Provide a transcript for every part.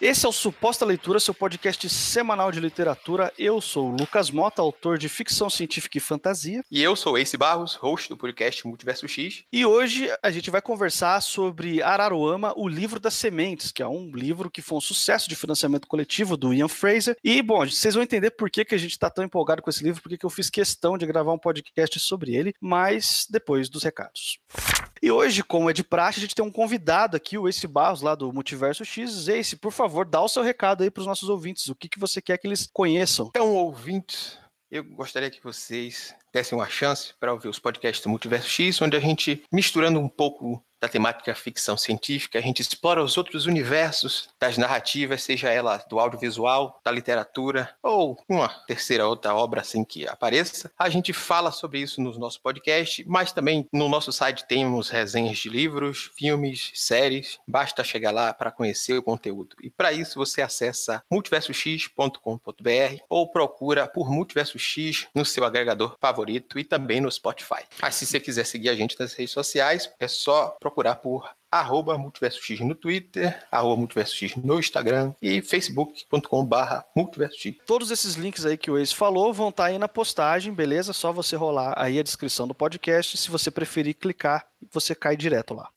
Esse é o Suposta Leitura, seu podcast semanal de literatura. Eu sou o Lucas Mota, autor de ficção científica e fantasia. E eu sou Ace Barros, host do podcast Multiverso X. E hoje a gente vai conversar sobre Araruama, o livro das sementes, que é um livro que foi um sucesso de financiamento coletivo do Ian Fraser. E, bom, vocês vão entender por que, que a gente está tão empolgado com esse livro, porque que eu fiz questão de gravar um podcast sobre ele, mas depois dos recados. E hoje, como é de praxe, a gente tem um convidado aqui, o Ace Barros, lá do Multiverso X. Ace, por favor, dá o seu recado aí para os nossos ouvintes. O que, que você quer que eles conheçam? Então, ouvintes, eu gostaria que vocês dessem uma chance para ouvir os podcasts do Multiverso X, onde a gente, misturando um pouco da temática ficção científica, a gente explora os outros universos das narrativas, seja ela do audiovisual, da literatura ou uma terceira outra obra assim que apareça. A gente fala sobre isso no nosso podcast, mas também no nosso site temos resenhas de livros, filmes, séries. Basta chegar lá para conhecer o conteúdo. E para isso você acessa multiversox.com.br ou procura por Multiverso X no seu agregador favorito e também no Spotify. Mas se você quiser seguir a gente nas redes sociais, é só procurar procurar por arroba Multiverso X no Twitter, arroba Multiverso X no Instagram e facebook.com barra Multiverso X. Todos esses links aí que o Ace falou vão estar tá aí na postagem, beleza? Só você rolar aí a descrição do podcast. Se você preferir clicar, você cai direto lá.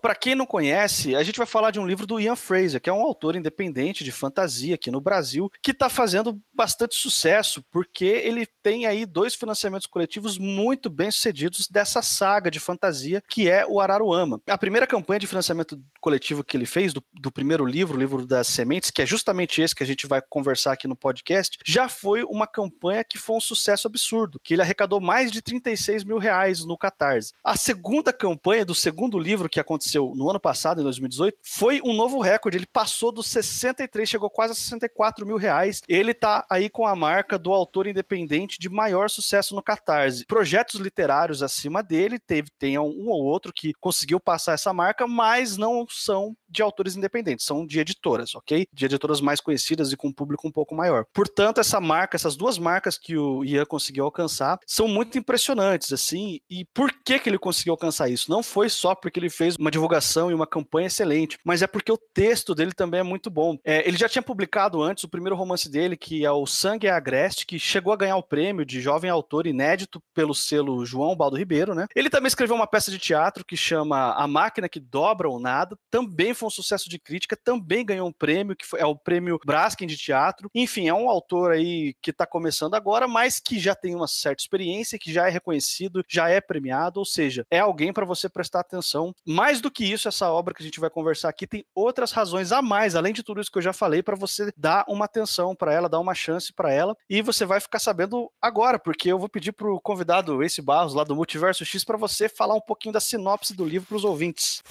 Para quem não conhece, a gente vai falar de um livro do Ian Fraser, que é um autor independente de fantasia aqui no Brasil, que está fazendo bastante sucesso, porque ele tem aí dois financiamentos coletivos muito bem sucedidos dessa saga de fantasia que é o Araruama. A primeira campanha de financiamento coletivo que ele fez, do, do primeiro livro, o livro das sementes, que é justamente esse que a gente vai conversar aqui no podcast, já foi uma campanha que foi um sucesso absurdo, que ele arrecadou mais de 36 mil reais no Catarse. A segunda campanha do segundo livro que aconteceu aconteceu no ano passado, em 2018, foi um novo recorde. Ele passou dos 63, chegou quase a 64 mil reais. Ele tá aí com a marca do autor independente de maior sucesso no Catarse. Projetos literários acima dele, teve, tem um ou outro que conseguiu passar essa marca, mas não são de autores independentes, são de editoras, ok? De editoras mais conhecidas e com um público um pouco maior. Portanto, essa marca, essas duas marcas que o Ian conseguiu alcançar, são muito impressionantes, assim. E por que que ele conseguiu alcançar isso? Não foi só porque ele fez uma divulgação e uma campanha excelente, mas é porque o texto dele também é muito bom. É, ele já tinha publicado antes o primeiro romance dele, que é o Sangue é Agreste, que chegou a ganhar o prêmio de jovem autor inédito pelo selo João Baldo Ribeiro, né? Ele também escreveu uma peça de teatro que chama A Máquina que Dobra ou Nada, também foi um sucesso de crítica, também ganhou um prêmio, que foi, é o prêmio Braskem de teatro. Enfim, é um autor aí que está começando agora, mas que já tem uma certa experiência, que já é reconhecido, já é premiado, ou seja, é alguém para você prestar atenção. Mais do que isso, essa obra que a gente vai conversar aqui tem outras razões a mais, além de tudo isso que eu já falei, para você dar uma atenção para ela, dar uma chance para ela, e você vai ficar sabendo agora, porque eu vou pedir para o convidado esse Barros lá do Multiverso X para você falar um pouquinho da sinopse do livro para os ouvintes.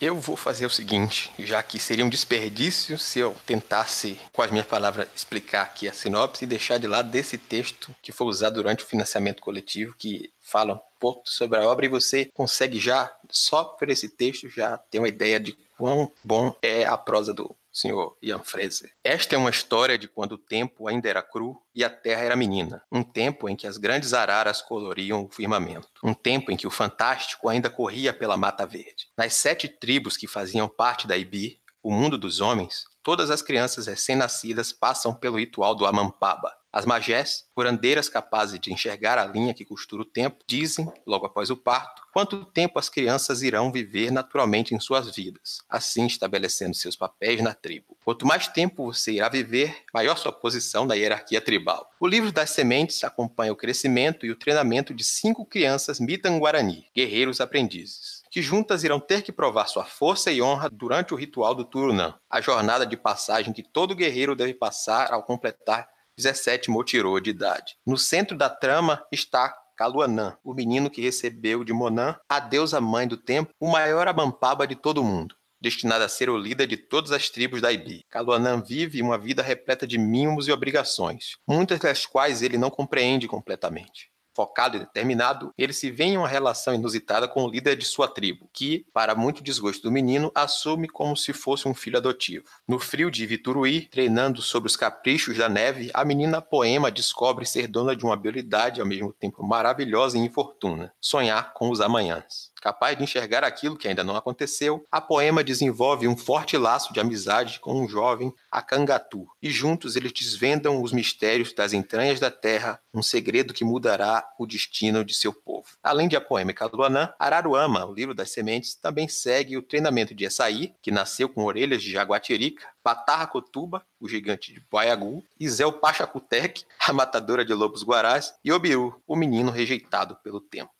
Eu vou fazer o seguinte, já que seria um desperdício se eu tentasse, com as minhas palavras, explicar aqui a sinopse e deixar de lado desse texto que foi usado durante o financiamento coletivo, que fala um pouco sobre a obra e você consegue já, só por esse texto, já ter uma ideia de quão bom é a prosa do senhor Ian Fraser. Esta é uma história de quando o tempo ainda era cru e a terra era menina. Um tempo em que as grandes araras coloriam o firmamento. Um tempo em que o fantástico ainda corria pela Mata Verde. Nas sete tribos que faziam parte da Ibi, o mundo dos homens, todas as crianças recém-nascidas passam pelo ritual do Amampaba, as magés, curandeiras capazes de enxergar a linha que costura o tempo, dizem, logo após o parto, quanto tempo as crianças irão viver naturalmente em suas vidas, assim estabelecendo seus papéis na tribo. Quanto mais tempo você irá viver, maior sua posição na hierarquia tribal. O livro das sementes acompanha o crescimento e o treinamento de cinco crianças Mitanguarani, guerreiros aprendizes que juntas irão ter que provar sua força e honra durante o ritual do Turunã, a jornada de passagem que todo guerreiro deve passar ao completar 17 Motirô de idade. No centro da trama está Kaluanã, o menino que recebeu de Monã, a deusa mãe do tempo, o maior abampaba de todo mundo destinada a ser o líder de todas as tribos da Ibi. Kaluanã vive uma vida repleta de mimos e obrigações, muitas das quais ele não compreende completamente focado e determinado, ele se vê em uma relação inusitada com o líder de sua tribo, que, para muito desgosto do menino, assume como se fosse um filho adotivo. No frio de Vituruí, treinando sobre os caprichos da neve, a menina poema descobre ser dona de uma habilidade ao mesmo tempo maravilhosa e infortuna: sonhar com os amanhãs. Capaz de enxergar aquilo que ainda não aconteceu, a poema desenvolve um forte laço de amizade com um jovem Akangatu, e juntos eles desvendam os mistérios das entranhas da terra, um segredo que mudará o destino de seu povo. Além de a poêmica Luanã, Araruama, o livro das sementes, também segue o treinamento de Essaí, que nasceu com orelhas de jaguatirica, Batarra Cotuba, o gigante de Baiagu, Isel Pachacutec, a matadora de lobos guarás, e Obiu, o menino rejeitado pelo tempo.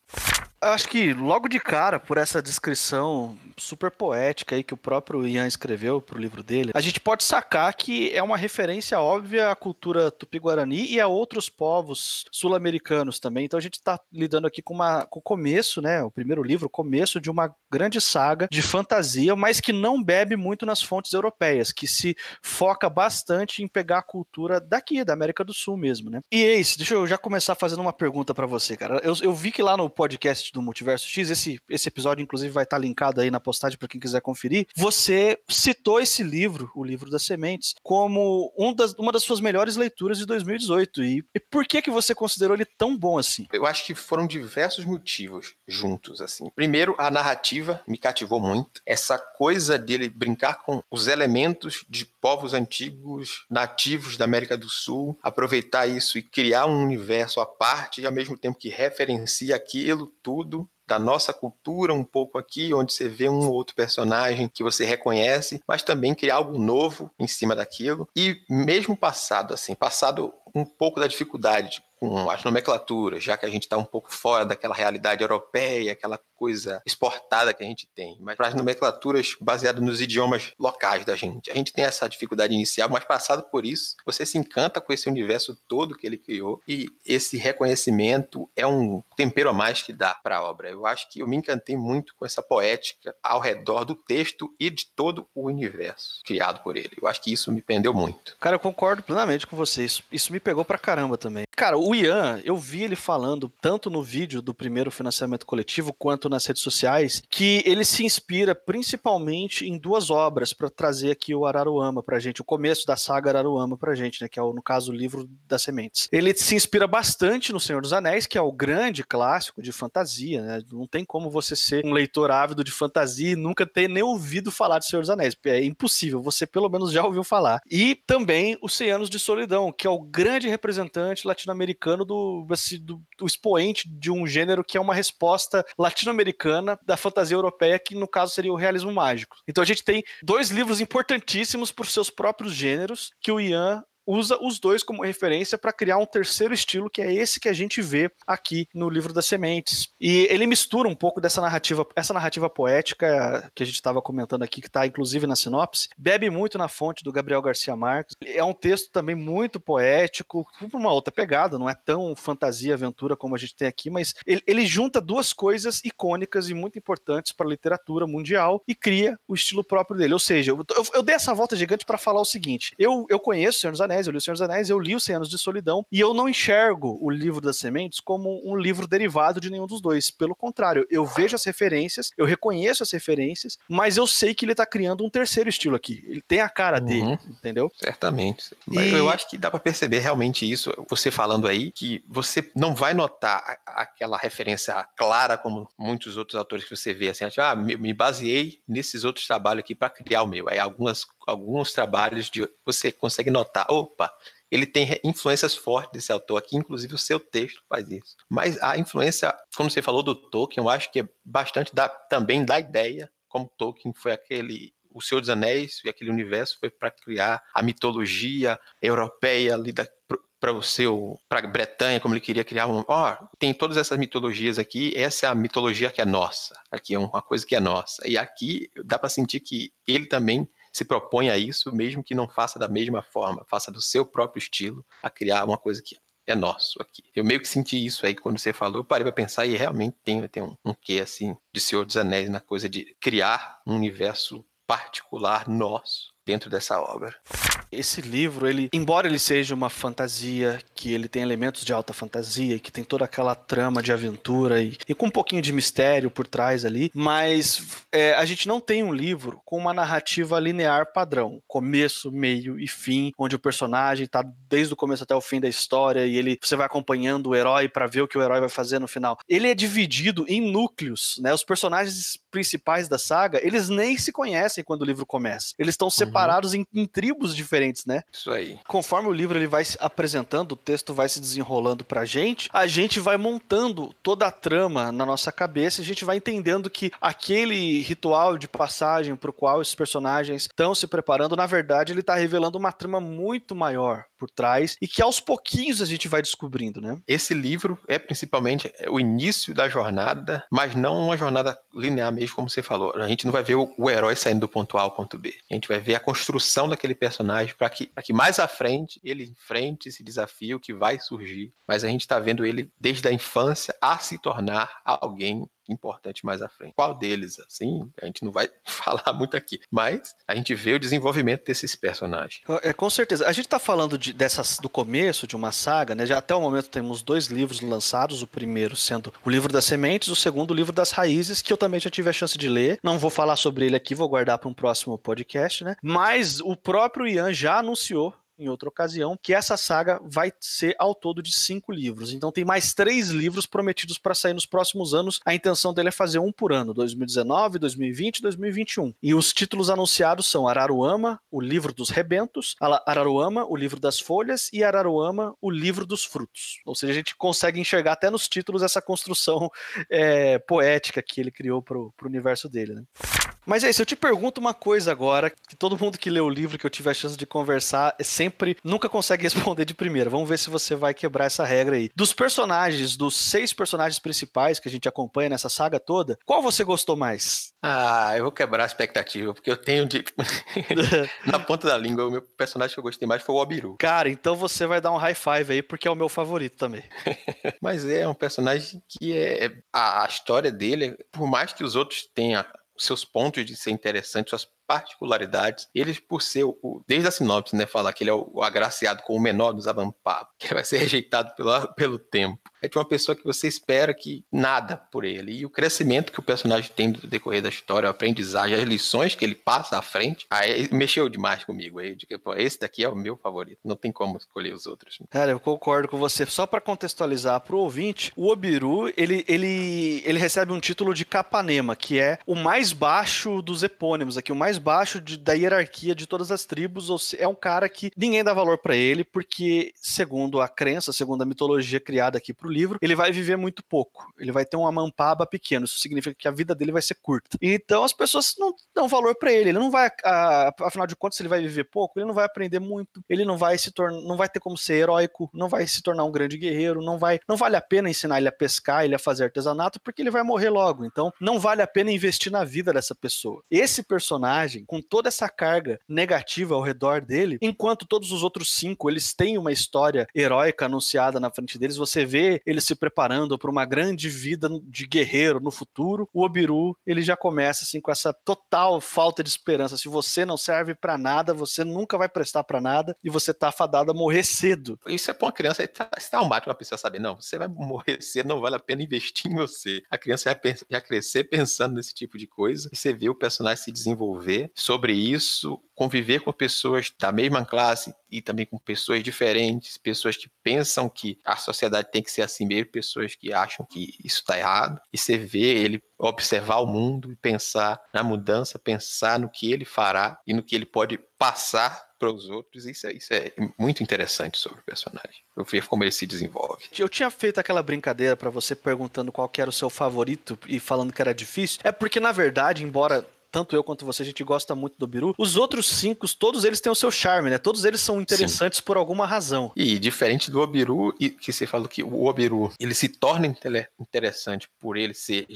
Acho que logo de cara, por essa descrição super poética aí que o próprio Ian escreveu pro livro dele, a gente pode sacar que é uma referência óbvia à cultura tupi-guarani e a outros povos sul-americanos também. Então a gente está lidando aqui com, uma, com o começo, né? O primeiro livro, o começo de uma grande saga de fantasia, mas que não bebe muito nas fontes europeias, que se foca bastante em pegar a cultura daqui, da América do Sul mesmo, né? E Ace, deixa eu já começar fazendo uma pergunta para você, cara. Eu, eu vi que lá no podcast do Multiverso X, esse, esse episódio, inclusive, vai estar linkado aí na postagem para quem quiser conferir. Você citou esse livro, o livro das sementes, como um das, uma das suas melhores leituras de 2018. E, e por que que você considerou ele tão bom assim? Eu acho que foram diversos motivos juntos, assim. Primeiro, a narrativa me cativou muito. Essa coisa dele brincar com os elementos de povos antigos, nativos da América do Sul, aproveitar isso e criar um universo à parte, e ao mesmo tempo que referencia aquilo tudo da nossa cultura um pouco aqui, onde você vê um ou outro personagem que você reconhece, mas também criar algo novo em cima daquilo. E mesmo passado, assim, passado um pouco da dificuldade com as nomenclaturas, já que a gente está um pouco fora daquela realidade europeia, aquela coisa exportada que a gente tem, mas para as nomenclaturas baseadas nos idiomas locais da gente. A gente tem essa dificuldade inicial, mas passado por isso, você se encanta com esse universo todo que ele criou e esse reconhecimento é um tempero a mais que dá para a obra. Eu acho que eu me encantei muito com essa poética ao redor do texto e de todo o universo criado por ele. Eu acho que isso me prendeu muito. Cara, eu concordo plenamente com você. Isso, isso me pegou pra caramba também. Cara, o Ian, eu vi ele falando tanto no vídeo do primeiro financiamento coletivo quanto nas redes sociais que ele se inspira principalmente em duas obras para trazer aqui o Araruama pra gente, o começo da saga Araruama pra gente, né, que é o, no caso o livro das sementes. Ele se inspira bastante no Senhor dos Anéis, que é o grande clássico de fantasia, né? Não tem como você ser um leitor ávido de fantasia e nunca ter nem ouvido falar de Senhor dos Anéis. É impossível, você pelo menos já ouviu falar. E também os 100 anos de solidão, que é o grande representante latino-americano do, assim, do, do expoente de um gênero que é uma resposta latino-americana da fantasia europeia, que no caso seria o realismo mágico. Então a gente tem dois livros importantíssimos por seus próprios gêneros que o Ian usa os dois como referência para criar um terceiro estilo, que é esse que a gente vê aqui no livro das sementes. E ele mistura um pouco dessa narrativa, essa narrativa poética que a gente estava comentando aqui, que está inclusive na sinopse, bebe muito na fonte do Gabriel Garcia Marques. É um texto também muito poético, por uma outra pegada, não é tão fantasia, aventura como a gente tem aqui, mas ele, ele junta duas coisas icônicas e muito importantes para a literatura mundial e cria o estilo próprio dele. Ou seja, eu, eu, eu dei essa volta gigante para falar o seguinte: eu, eu conheço Senhor dos Anéis, eu li O Senhor dos Anéis, eu li Os 100 Anos de Solidão, e eu não enxergo o livro das sementes como um livro derivado de nenhum dos dois. Pelo contrário, eu vejo as referências, eu reconheço as referências, mas eu sei que ele tá criando um terceiro estilo aqui. Ele tem a cara uhum. dele, entendeu? Certamente. E... Eu acho que dá para perceber realmente isso, você falando aí, que você não vai notar aquela referência clara como muitos outros autores que você vê, assim, ah, me baseei nesses outros trabalhos aqui para criar o meu. Aí algumas alguns trabalhos de você consegue notar, opa, ele tem influências fortes desse autor aqui, inclusive o seu texto faz isso. Mas a influência, como você falou do Tolkien, eu acho que é bastante da, também da ideia, como Tolkien foi aquele o Senhor dos Anéis e aquele universo foi para criar a mitologia europeia ali da, para o seu para Bretanha, como ele queria criar um, ó, oh, tem todas essas mitologias aqui, essa é a mitologia que é nossa. Aqui é uma coisa que é nossa. E aqui dá para sentir que ele também se propõe a isso, mesmo que não faça da mesma forma, faça do seu próprio estilo, a criar uma coisa que é nosso aqui. Eu meio que senti isso aí quando você falou, eu parei para pensar e realmente tem, tem um, um quê assim de Senhor dos Anéis na coisa de criar um universo particular nosso dentro dessa obra. Esse livro, ele, embora ele seja uma fantasia, que ele tem elementos de alta fantasia, que tem toda aquela trama de aventura e, e com um pouquinho de mistério por trás ali, mas é, a gente não tem um livro com uma narrativa linear padrão, começo, meio e fim, onde o personagem tá desde o começo até o fim da história e ele você vai acompanhando o herói para ver o que o herói vai fazer no final. Ele é dividido em núcleos, né? Os personagens principais da saga, eles nem se conhecem quando o livro começa. Eles estão uhum. Separados em, em, tribos diferentes, né? Isso aí. Conforme o livro ele vai se apresentando, o texto vai se desenrolando pra gente, a gente vai montando toda a trama na nossa cabeça, a gente vai entendendo que aquele ritual de passagem pro qual esses personagens estão se preparando, na verdade, ele tá revelando uma trama muito maior por trás e que aos pouquinhos a gente vai descobrindo, né? Esse livro é principalmente o início da jornada, mas não uma jornada linear mesmo, como você falou. A gente não vai ver o, o herói saindo do ponto A ao ponto B. A gente vai ver a construção daquele personagem para que, que mais à frente ele enfrente esse desafio que vai surgir. Mas a gente está vendo ele desde a infância a se tornar alguém importante mais à frente. Qual deles, assim, a gente não vai falar muito aqui, mas a gente vê o desenvolvimento desses personagens. É, com certeza. A gente está falando de, dessas, do começo de uma saga, né? Já até o momento temos dois livros lançados, o primeiro sendo o livro das sementes, o segundo o livro das raízes, que eu também já tive a chance de ler. Não vou falar sobre ele aqui, vou guardar para um próximo podcast, né? Mas o próprio Ian já anunciou em outra ocasião, que essa saga vai ser ao todo de cinco livros. Então tem mais três livros prometidos para sair nos próximos anos. A intenção dele é fazer um por ano, 2019, 2020 e 2021. E os títulos anunciados são Araruama, o livro dos rebentos, Araruama, o livro das folhas e Araruama, o livro dos frutos. Ou seja, a gente consegue enxergar até nos títulos essa construção é, poética que ele criou para o universo dele. Né? Mas é isso, eu te pergunto uma coisa agora, que todo mundo que lê o livro, que eu tive a chance de conversar, é sempre nunca consegue responder de primeira. Vamos ver se você vai quebrar essa regra aí. Dos personagens, dos seis personagens principais que a gente acompanha nessa saga toda, qual você gostou mais? Ah, eu vou quebrar a expectativa, porque eu tenho de. Na ponta da língua, o meu personagem que eu gostei mais foi o Obiru. Cara, então você vai dar um high five aí, porque é o meu favorito também. Mas é um personagem que é. A história dele, por mais que os outros tenham seus pontos de ser interessante, suas particularidades. Ele, por ser, o, desde a sinopse, né, falar que ele é o, agraciado com o menor dos avampados, que vai ser rejeitado pelo, pelo tempo. É de uma pessoa que você espera que nada por ele. E o crescimento que o personagem tem no decorrer da história, a aprendizagem, as lições que ele passa à frente, aí mexeu demais comigo. Aí, de que, pô, esse daqui é o meu favorito. Não tem como escolher os outros. Cara, eu concordo com você. Só para contextualizar para o ouvinte, o Obiru, ele, ele, ele recebe um título de Capanema, que é o mais baixo dos epônimos aqui, o mais baixo de, da hierarquia de todas as tribos, ou se, é um cara que ninguém dá valor para ele, porque, segundo a crença, segundo a mitologia criada aqui pro livro, ele vai viver muito pouco. Ele vai ter uma mampaba pequena, isso significa que a vida dele vai ser curta. Então as pessoas não dão valor para ele, ele não vai, a, afinal de contas, ele vai viver pouco, ele não vai aprender muito, ele não vai se tornar, não vai ter como ser heróico, não vai se tornar um grande guerreiro, não vai, não vale a pena ensinar ele a pescar, ele a fazer artesanato, porque ele vai morrer logo. Então não vale a pena investir na vida dessa pessoa. Esse personagem com toda essa carga negativa ao redor dele, enquanto todos os outros cinco eles têm uma história heróica anunciada na frente deles, você vê eles se preparando para uma grande vida de guerreiro no futuro. O Obiru, ele já começa assim com essa total falta de esperança. Se você não serve para nada, você nunca vai prestar para nada e você tá fadado a morrer cedo. Isso é para uma criança, está tá traumático uma pessoa saber, não, você vai morrer cedo, não vale a pena investir em você. A criança já, já crescer pensando nesse tipo de coisa e você vê o personagem se desenvolver sobre isso, conviver com pessoas da mesma classe e também com pessoas diferentes, pessoas que pensam que a sociedade tem que ser assim mesmo, pessoas que acham que isso está errado, e você vê ele observar o mundo e pensar na mudança, pensar no que ele fará e no que ele pode passar para os outros. Isso é, isso é muito interessante sobre o personagem. Eu ver como ele se desenvolve. Eu tinha feito aquela brincadeira para você perguntando qual era o seu favorito e falando que era difícil. É porque, na verdade, embora tanto eu quanto você, a gente gosta muito do Biru. Os outros cinco, todos eles têm o seu charme, né? Todos eles são interessantes Sim. por alguma razão. E diferente do Obiru, que você falou que o Obiru, ele se torna interessante por ele ser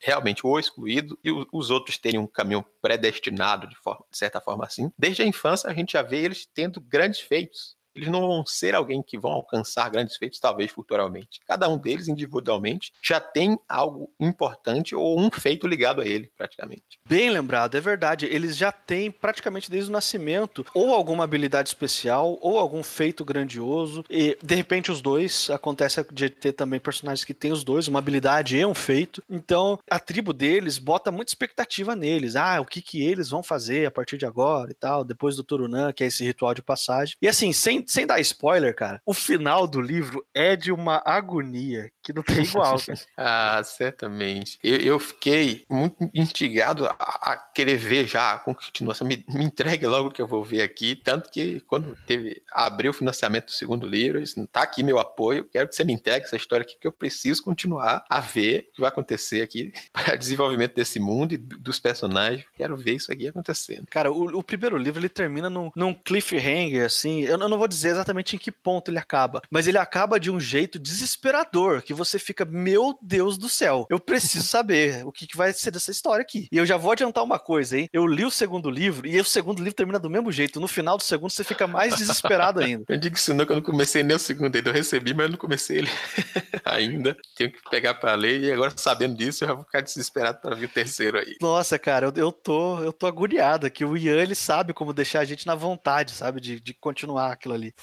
realmente o excluído e os outros terem um caminho predestinado de, forma, de certa forma assim. Desde a infância a gente já vê eles tendo grandes feitos eles não vão ser alguém que vão alcançar grandes feitos, talvez futuramente. Cada um deles, individualmente, já tem algo importante ou um feito ligado a ele, praticamente. Bem lembrado, é verdade. Eles já têm, praticamente desde o nascimento, ou alguma habilidade especial, ou algum feito grandioso. E, de repente, os dois. Acontece de ter também personagens que têm os dois, uma habilidade e um feito. Então, a tribo deles bota muita expectativa neles. Ah, o que, que eles vão fazer a partir de agora e tal, depois do Turunã, que é esse ritual de passagem. E assim, sem, sem dar spoiler, cara, o final do livro é de uma agonia que não tem igual. ah, certamente. Eu, eu, fiquei muito instigado a, a, querer ver já a continuação. Me, me entregue logo que eu vou ver aqui. Tanto que quando teve abriu o financiamento do segundo livro, eu disse, tá aqui meu apoio, quero que você me entregue essa história aqui, que eu preciso continuar a ver o que vai acontecer aqui para o desenvolvimento desse mundo e dos personagens. Quero ver isso aqui acontecendo. Cara, o, o primeiro livro ele termina num, num cliffhanger, assim. Eu, eu não vou dizer exatamente em que ponto ele acaba, mas ele acaba de um jeito desesperador, que você fica, meu Deus do céu, eu preciso saber o que, que vai ser dessa história aqui. E eu já vou adiantar uma coisa, hein? Eu li o segundo livro e o segundo livro termina do mesmo jeito. No final do segundo você fica mais desesperado ainda. Eu digo isso não, que eu não comecei nem o segundo ainda. Eu recebi, mas eu não comecei ele ainda. Tenho que pegar para ler e agora sabendo disso eu já vou ficar desesperado para ver o terceiro aí. Nossa, cara, eu, eu tô eu tô agoniado que o Ian ele sabe como deixar a gente na vontade, sabe, de, de continuar aquilo ali.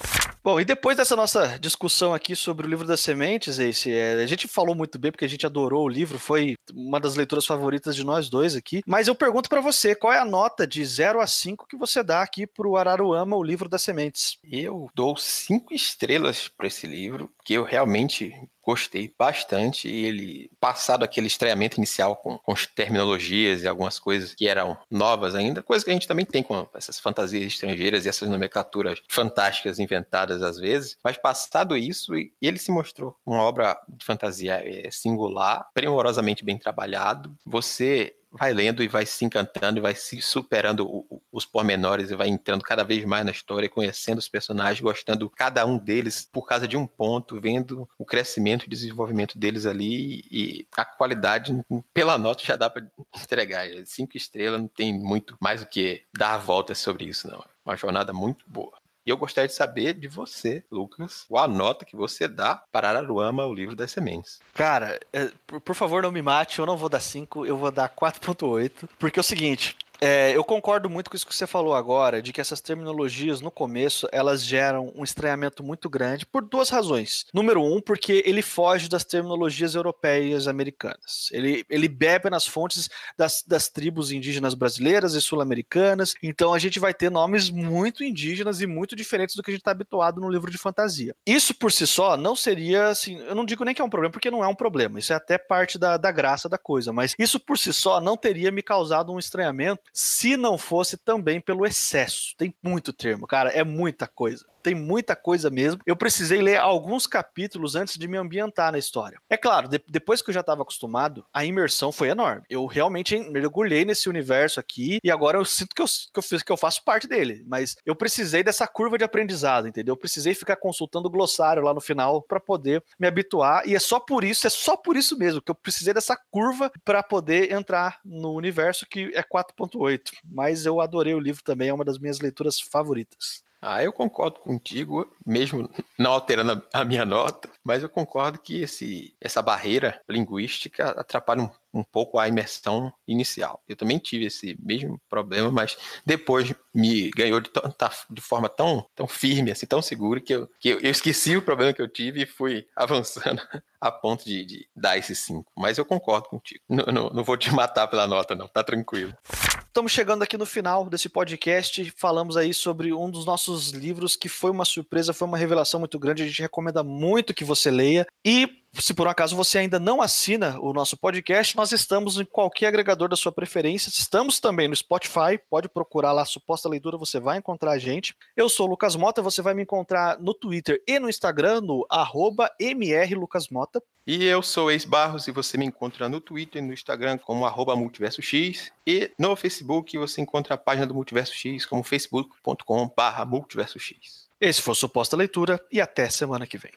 Bom, e depois dessa nossa discussão aqui sobre o livro das sementes, esse, é, a gente falou muito bem porque a gente adorou o livro, foi uma das leituras favoritas de nós dois aqui. Mas eu pergunto para você, qual é a nota de 0 a 5 que você dá aqui pro Araruama, o livro das sementes? Eu dou cinco estrelas para esse livro, que eu realmente gostei bastante. E ele, passado aquele estreamento inicial com, com terminologias e algumas coisas que eram novas ainda, coisa que a gente também tem com essas fantasias estrangeiras e essas nomenclaturas fantásticas inventadas às vezes, mas passado isso, ele se mostrou uma obra de fantasia é, singular, primorosamente bem trabalhado. Você vai lendo e vai se encantando e vai se superando os pormenores e vai entrando cada vez mais na história, conhecendo os personagens, gostando cada um deles por causa de um ponto, vendo o crescimento e desenvolvimento deles ali e a qualidade pela nota já dá para entregar. Cinco estrelas não tem muito mais o que dar a volta sobre isso, não. Uma jornada muito boa. E eu gostaria de saber de você, Lucas, qual a nota que você dá para Araruama, o livro das sementes. Cara, é, por favor, não me mate, eu não vou dar 5, eu vou dar 4.8. Porque é o seguinte, é, eu concordo muito com isso que você falou agora, de que essas terminologias no começo elas geram um estranhamento muito grande por duas razões. Número um, porque ele foge das terminologias europeias americanas. Ele, ele bebe nas fontes das, das tribos indígenas brasileiras e sul-americanas. Então a gente vai ter nomes muito indígenas e muito diferentes do que a gente está habituado no livro de fantasia. Isso por si só não seria assim. Eu não digo nem que é um problema, porque não é um problema. Isso é até parte da, da graça da coisa. Mas isso por si só não teria me causado um estranhamento se não fosse também pelo excesso. Tem muito termo, cara, é muita coisa tem muita coisa mesmo. Eu precisei ler alguns capítulos antes de me ambientar na história. É claro, de, depois que eu já estava acostumado, a imersão foi enorme. Eu realmente mergulhei nesse universo aqui e agora eu sinto que eu, que eu, fiz, que eu faço parte dele. Mas eu precisei dessa curva de aprendizado, entendeu? Eu precisei ficar consultando o glossário lá no final para poder me habituar. E é só por isso, é só por isso mesmo que eu precisei dessa curva para poder entrar no universo que é 4.8. Mas eu adorei o livro também, é uma das minhas leituras favoritas. Ah, eu concordo contigo, mesmo não alterando a minha nota, mas eu concordo que esse, essa barreira linguística atrapalha um um pouco a imersão inicial. Eu também tive esse mesmo problema, mas depois me ganhou de, tá, de forma tão, tão firme, assim, tão segura, que, eu, que eu, esqueci o problema que eu tive e fui avançando a ponto de, de dar esse 5. Mas eu concordo contigo. Não vou te matar pela nota, não. Tá tranquilo. Estamos chegando aqui no final desse podcast. Falamos aí sobre um dos nossos livros que foi uma surpresa, foi uma revelação muito grande. A gente recomenda muito que você leia. E se por um acaso você ainda não assina o nosso podcast, nós estamos em qualquer agregador da sua preferência. Estamos também no Spotify, pode procurar lá Suposta Leitura, você vai encontrar a gente. Eu sou o Lucas Mota, você vai me encontrar no Twitter e no Instagram, no arroba mrlucasmota. E eu sou Ex Barros e você me encontra no Twitter e no Instagram como arroba multiverso X. E no Facebook você encontra a página do Multiverso X como facebook.com barra multiverso X. Esse foi Suposta Leitura e até semana que vem.